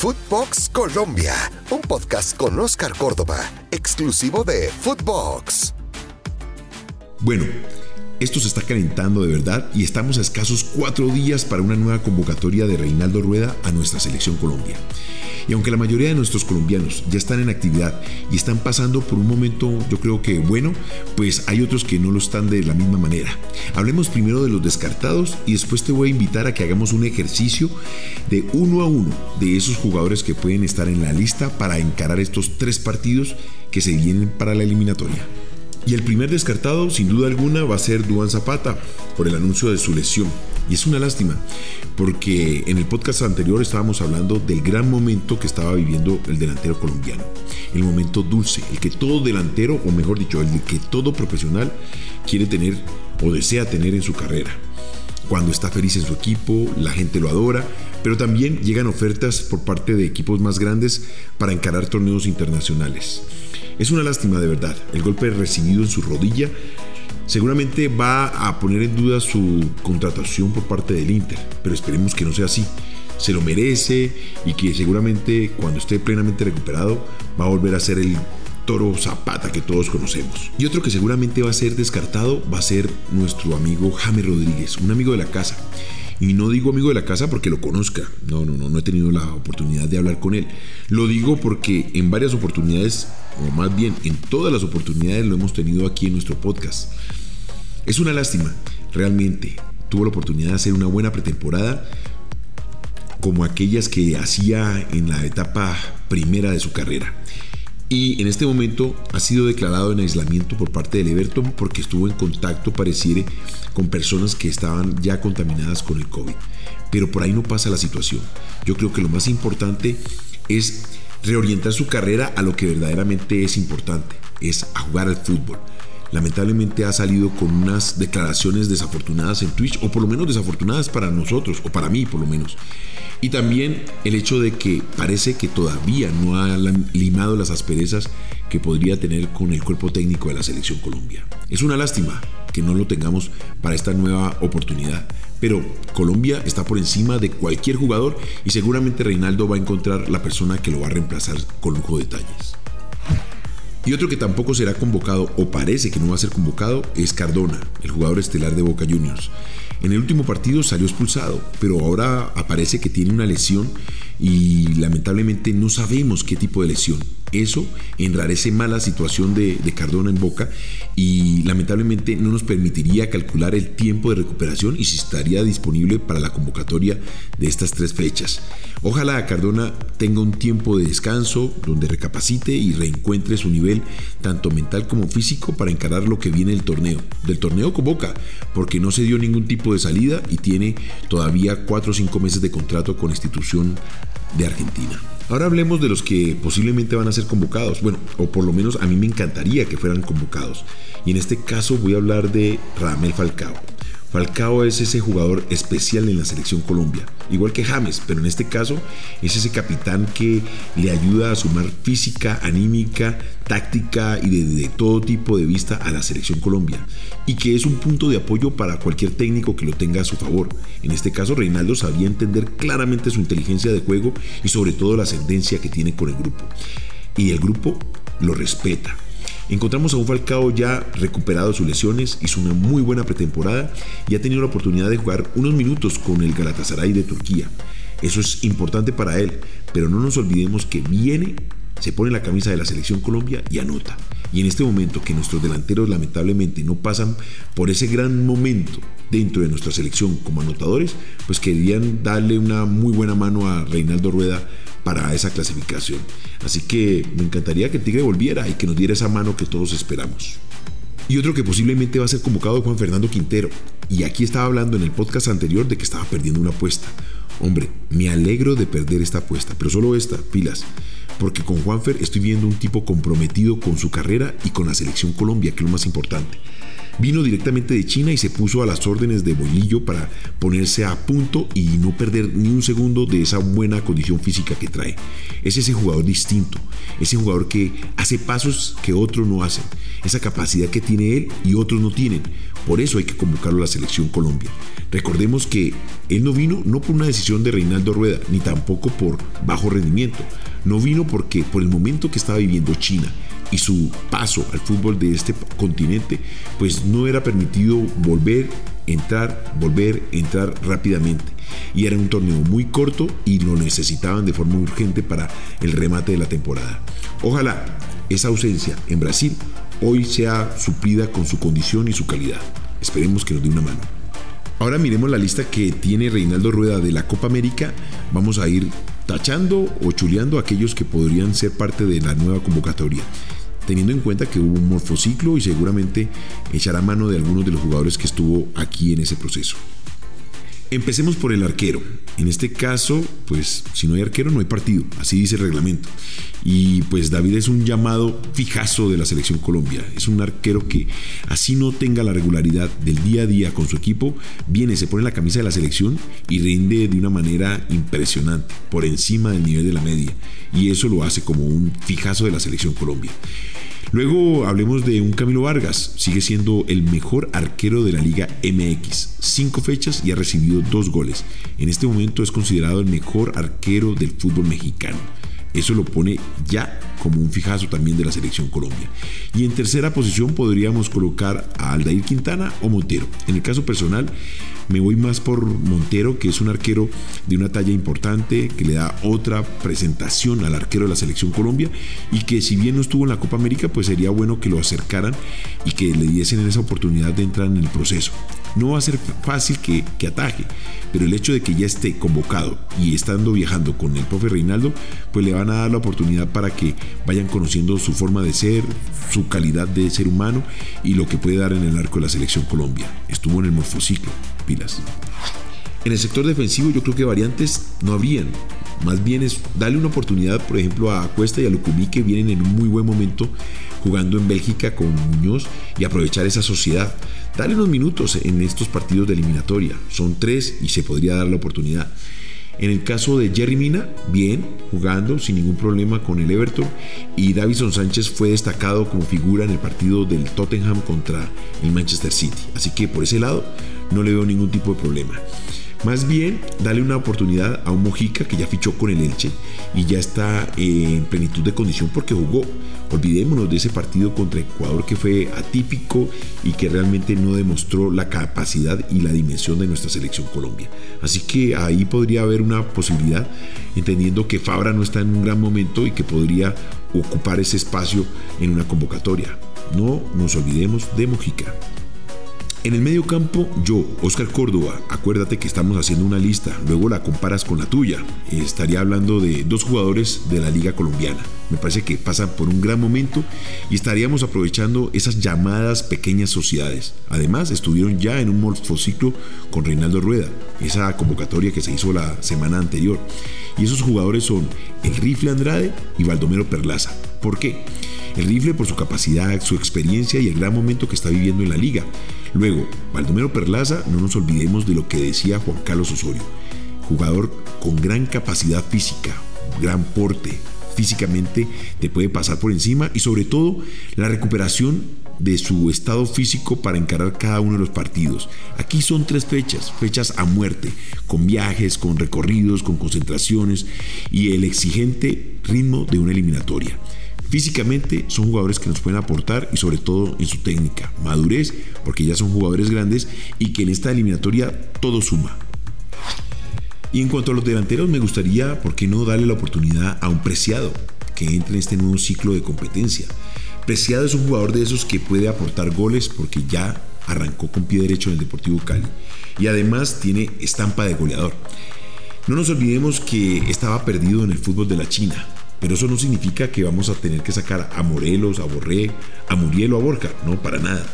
Footbox Colombia, un podcast con Oscar Córdoba, exclusivo de Footbox. Bueno, esto se está calentando de verdad y estamos a escasos cuatro días para una nueva convocatoria de Reinaldo Rueda a nuestra selección Colombia. Y aunque la mayoría de nuestros colombianos ya están en actividad y están pasando por un momento yo creo que bueno, pues hay otros que no lo están de la misma manera. Hablemos primero de los descartados y después te voy a invitar a que hagamos un ejercicio de uno a uno de esos jugadores que pueden estar en la lista para encarar estos tres partidos que se vienen para la eliminatoria. Y el primer descartado, sin duda alguna, va a ser Duan Zapata por el anuncio de su lesión. Y es una lástima, porque en el podcast anterior estábamos hablando del gran momento que estaba viviendo el delantero colombiano. El momento dulce, el que todo delantero, o mejor dicho, el que todo profesional quiere tener o desea tener en su carrera. Cuando está feliz en su equipo, la gente lo adora, pero también llegan ofertas por parte de equipos más grandes para encarar torneos internacionales. Es una lástima de verdad. El golpe recibido en su rodilla seguramente va a poner en duda su contratación por parte del Inter, pero esperemos que no sea así. Se lo merece y que seguramente cuando esté plenamente recuperado va a volver a ser el toro Zapata que todos conocemos. Y otro que seguramente va a ser descartado va a ser nuestro amigo James Rodríguez, un amigo de la casa. Y no digo amigo de la casa porque lo conozca. No, no, no, no he tenido la oportunidad de hablar con él. Lo digo porque en varias oportunidades, o más bien en todas las oportunidades lo hemos tenido aquí en nuestro podcast. Es una lástima, realmente. Tuvo la oportunidad de hacer una buena pretemporada como aquellas que hacía en la etapa primera de su carrera. Y en este momento ha sido declarado en aislamiento por parte del Everton porque estuvo en contacto, pareciere, con personas que estaban ya contaminadas con el COVID. Pero por ahí no pasa la situación. Yo creo que lo más importante es reorientar su carrera a lo que verdaderamente es importante, es a jugar al fútbol lamentablemente ha salido con unas declaraciones desafortunadas en Twitch, o por lo menos desafortunadas para nosotros, o para mí por lo menos. Y también el hecho de que parece que todavía no ha limado las asperezas que podría tener con el cuerpo técnico de la selección Colombia. Es una lástima que no lo tengamos para esta nueva oportunidad, pero Colombia está por encima de cualquier jugador y seguramente Reinaldo va a encontrar la persona que lo va a reemplazar con lujo de detalles. Y otro que tampoco será convocado o parece que no va a ser convocado es Cardona, el jugador estelar de Boca Juniors. En el último partido salió expulsado, pero ahora aparece que tiene una lesión y lamentablemente no sabemos qué tipo de lesión. Eso enrarece más la situación de, Cardona en Boca y lamentablemente no nos permitiría calcular el tiempo de recuperación y si estaría disponible para la convocatoria de estas tres fechas. Ojalá Cardona tenga un tiempo de descanso donde recapacite y reencuentre su nivel tanto mental como físico para encarar lo que viene del torneo. Del torneo con Boca, porque no se dio ningún tipo de salida y tiene todavía 4 o 5 meses de contrato con la institución de Argentina. Ahora hablemos de los que posiblemente van a ser convocados. Bueno, o por lo menos a mí me encantaría que fueran convocados. Y en este caso voy a hablar de Ramel Falcao. Falcao es ese jugador especial en la selección Colombia, igual que James, pero en este caso es ese capitán que le ayuda a sumar física, anímica, táctica y de, todo tipo de vista a la selección Colombia, y que es un punto de apoyo para cualquier técnico que lo tenga a su favor. En este caso, Reinaldo sabía entender claramente su inteligencia de juego y sobre todo la ascendencia que tiene con el grupo. Y el grupo lo respeta Encontramos a un Falcao ya recuperado de sus lesiones, hizo una muy buena pretemporada y ha tenido la oportunidad de jugar unos minutos con el Galatasaray de Turquía. Eso es importante para él, pero no nos olvidemos que viene, se pone la camisa de la selección Colombia y anota. Y en este momento que nuestros delanteros lamentablemente no pasan por ese gran momento dentro de nuestra selección como anotadores, pues querían darle una muy buena mano a Reinaldo Rueda para esa clasificación. Así que me encantaría que Tigre volviera y que nos diera esa mano que todos esperamos. Y otro que posiblemente va a ser convocado Juan Fernando Quintero. Y aquí estaba hablando en el podcast anterior de que estaba perdiendo una apuesta. Hombre, me alegro de perder esta apuesta, pero solo esta, pilas. Porque con Juanfer estoy viendo un tipo comprometido con su carrera y con la selección Colombia, que es lo más importante. Vino directamente de China y se puso a las órdenes de Bolillo para ponerse a punto y no perder ni un segundo de esa buena condición física que trae. Es ese jugador distinto, ese jugador que hace pasos que otros no hacen, esa capacidad que tiene él y otros no tienen. Por eso hay que convocarlo a la selección Colombia. Recordemos que él no vino no por una decisión de Reinaldo Rueda, ni tampoco por bajo rendimiento. No vino porque por el momento que estaba viviendo China y su paso al fútbol de este continente, pues no era permitido volver, entrar, volver, entrar rápidamente. Y era un torneo muy corto y lo necesitaban de forma urgente para el remate de la temporada. Ojalá esa ausencia en Brasil hoy sea suplida con su condición y su calidad. Esperemos que nos dé una mano. Ahora miremos la lista que tiene Reinaldo Rueda de la Copa América. Vamos a ir tachando o chuleando a aquellos que podrían ser parte de la nueva convocatoria teniendo en cuenta que hubo un morfociclo y seguramente echará mano de algunos de los jugadores que estuvo aquí en ese proceso. Empecemos por el arquero. En este caso, pues si no hay arquero no hay partido, así dice el reglamento. Y pues David es un llamado fijazo de la selección Colombia. Es un arquero que así no tenga la regularidad del día a día con su equipo, viene, se pone la camisa de la selección y rinde de una manera impresionante, por encima del nivel de la media. Y eso lo hace como un fijazo de la selección Colombia. Luego hablemos de un Camilo Vargas, sigue siendo el mejor arquero de la Liga MX, cinco fechas y ha recibido dos goles. En este momento es considerado el mejor arquero del fútbol mexicano. Eso lo pone ya como un fijazo también de la selección Colombia. Y en tercera posición podríamos colocar a Aldair Quintana o Montero. En el caso personal, me voy más por Montero, que es un arquero de una talla importante, que le da otra presentación al arquero de la selección Colombia y que si bien no estuvo en la Copa América, pues sería bueno que lo acercaran y que le diesen esa oportunidad de entrar en el proceso. No va a ser fácil que, que ataje, pero el hecho de que ya esté convocado y estando viajando con el profe Reinaldo, pues le van a dar la oportunidad para que vayan conociendo su forma de ser, su calidad de ser humano y lo que puede dar en el arco de la selección Colombia. Estuvo en el morfociclo, pilas. En el sector defensivo yo creo que variantes no habrían. Más bien es darle una oportunidad, por ejemplo, a Cuesta y a Lucumí que vienen en un muy buen momento jugando en Bélgica con Muñoz y aprovechar esa sociedad. Darle unos minutos en estos partidos de eliminatoria. Son tres y se podría dar la oportunidad. En el caso de Jerry Mina, bien, jugando sin ningún problema con el Everton. Y Davison Sánchez fue destacado como figura en el partido del Tottenham contra el Manchester City. Así que por ese lado no le veo ningún tipo de problema. Más bien, dale una oportunidad a un Mojica que ya fichó con el Elche y ya está en plenitud de condición porque jugó. Olvidémonos de ese partido contra Ecuador que fue atípico y que realmente no demostró la capacidad y la dimensión de nuestra selección Colombia. Así que ahí podría haber una posibilidad, entendiendo que Fabra no está en un gran momento y que podría ocupar ese espacio en una convocatoria. No nos olvidemos de Mojica. En el medio campo, yo, Oscar Córdoba, acuérdate que estamos haciendo una lista, luego la comparas con la tuya. Estaría hablando de dos jugadores de la Liga Colombiana. Me parece que pasan por un gran momento y estaríamos aprovechando esas llamadas pequeñas sociedades. Además, estuvieron ya en un morfociclo con Reinaldo Rueda, esa convocatoria que se hizo la semana anterior. Y esos jugadores son el Rifle Andrade y Baldomero Perlaza. ¿Por qué? El Rifle por su capacidad, su experiencia y el gran momento que está viviendo en la liga. Luego, Baldomero Perlaza, no nos olvidemos de lo que decía Juan Carlos Osorio, jugador con gran capacidad física, gran porte, físicamente te puede pasar por encima y sobre todo la recuperación de su estado físico para encarar cada uno de los partidos. Aquí son tres fechas, fechas a muerte, con viajes, con recorridos, con concentraciones y el exigente ritmo de una eliminatoria. Físicamente son jugadores que nos pueden aportar y sobre todo en su técnica, madurez, porque ya son jugadores grandes y que en esta eliminatoria todo suma. Y en cuanto a los delanteros, me gustaría, ¿por qué no darle la oportunidad a un Preciado que entre en este nuevo ciclo de competencia? Preciado es un jugador de esos que puede aportar goles porque ya arrancó con pie derecho en el Deportivo Cali y además tiene estampa de goleador. No nos olvidemos que estaba perdido en el fútbol de la China, pero eso no significa que vamos a tener que sacar a Morelos, a Borré, a Muriel o a Borja, no, para nada.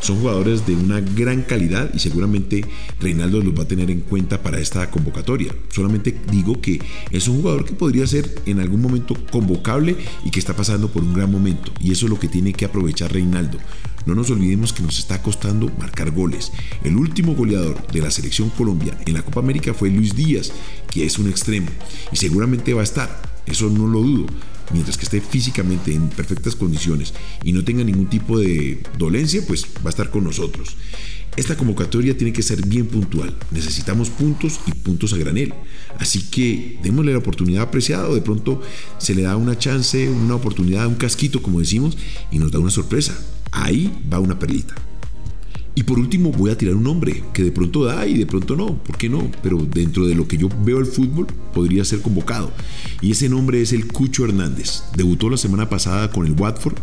Son jugadores de una gran calidad y seguramente Reinaldo los va a tener en cuenta para esta convocatoria. Solamente digo que es un jugador que podría ser en algún momento convocable y que está pasando por un gran momento. Y eso es lo que tiene que aprovechar Reinaldo. no nos olvidemos que nos está costando marcar goles. El último goleador de la selección Colombia en la Copa América fue Luis Díaz, que es un extremo, y seguramente va a estar, eso no lo dudo, mientras que esté físicamente en perfectas condiciones y no tenga ningún tipo de dolencia, pues va a estar con nosotros. Esta convocatoria tiene que ser bien puntual. Necesitamos puntos y puntos a granel. Así que démosle la oportunidad apreciada o de pronto se le da una chance, una oportunidad, un casquito, como decimos, y nos da una sorpresa. Ahí va una perlita. Y por último voy a tirar un nombre que de pronto da y de pronto no, ¿por qué no? Pero dentro de lo que yo veo el fútbol podría ser convocado. Y ese nombre es el Cucho Hernández. Debutó la semana pasada con el Watford,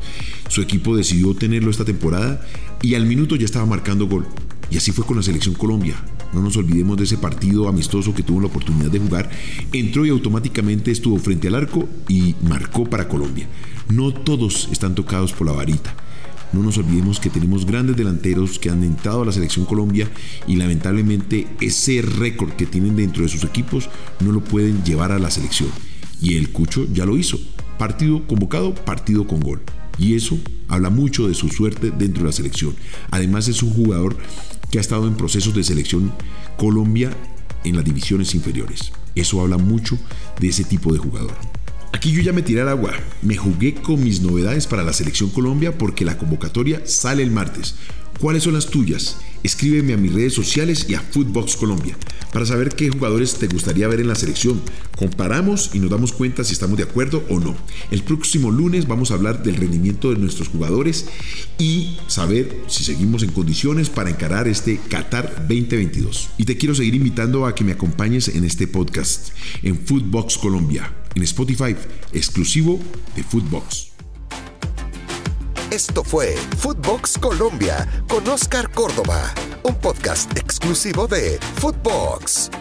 su equipo decidió tenerlo esta temporada y al minuto ya estaba marcando gol. Y así fue con la selección Colombia. No nos olvidemos de ese partido amistoso que tuvo la oportunidad de jugar. Entró y automáticamente estuvo frente al arco y marcó para Colombia. No todos están tocados por la varita. No nos olvidemos que tenemos grandes delanteros que han entrado a la selección Colombia y lamentablemente ese récord que tienen dentro de sus equipos no lo pueden llevar a la selección. Y el Cucho ya lo hizo. Partido convocado, partido con gol. Y eso habla mucho de su suerte dentro de la selección. Además es un jugador que ha estado en procesos de selección Colombia en las divisiones inferiores. Eso habla mucho de ese tipo de jugador. Aquí yo ya me tiré al agua. Me jugué con mis novedades para la Selección Colombia porque la convocatoria sale el martes. ¿Cuáles son las tuyas? Escríbeme a mis redes sociales y a Footbox Colombia para saber qué jugadores te gustaría ver en la selección. Comparamos y nos damos cuenta si estamos de acuerdo o no. El próximo lunes vamos a hablar del rendimiento de nuestros jugadores y saber si seguimos en condiciones para encarar este Qatar 2022. Y te quiero seguir invitando a que me acompañes en este podcast en Footbox Colombia, en Spotify, exclusivo de Footbox. Esto fue Footbox Colombia con Oscar Córdoba, un podcast exclusivo de Footbox.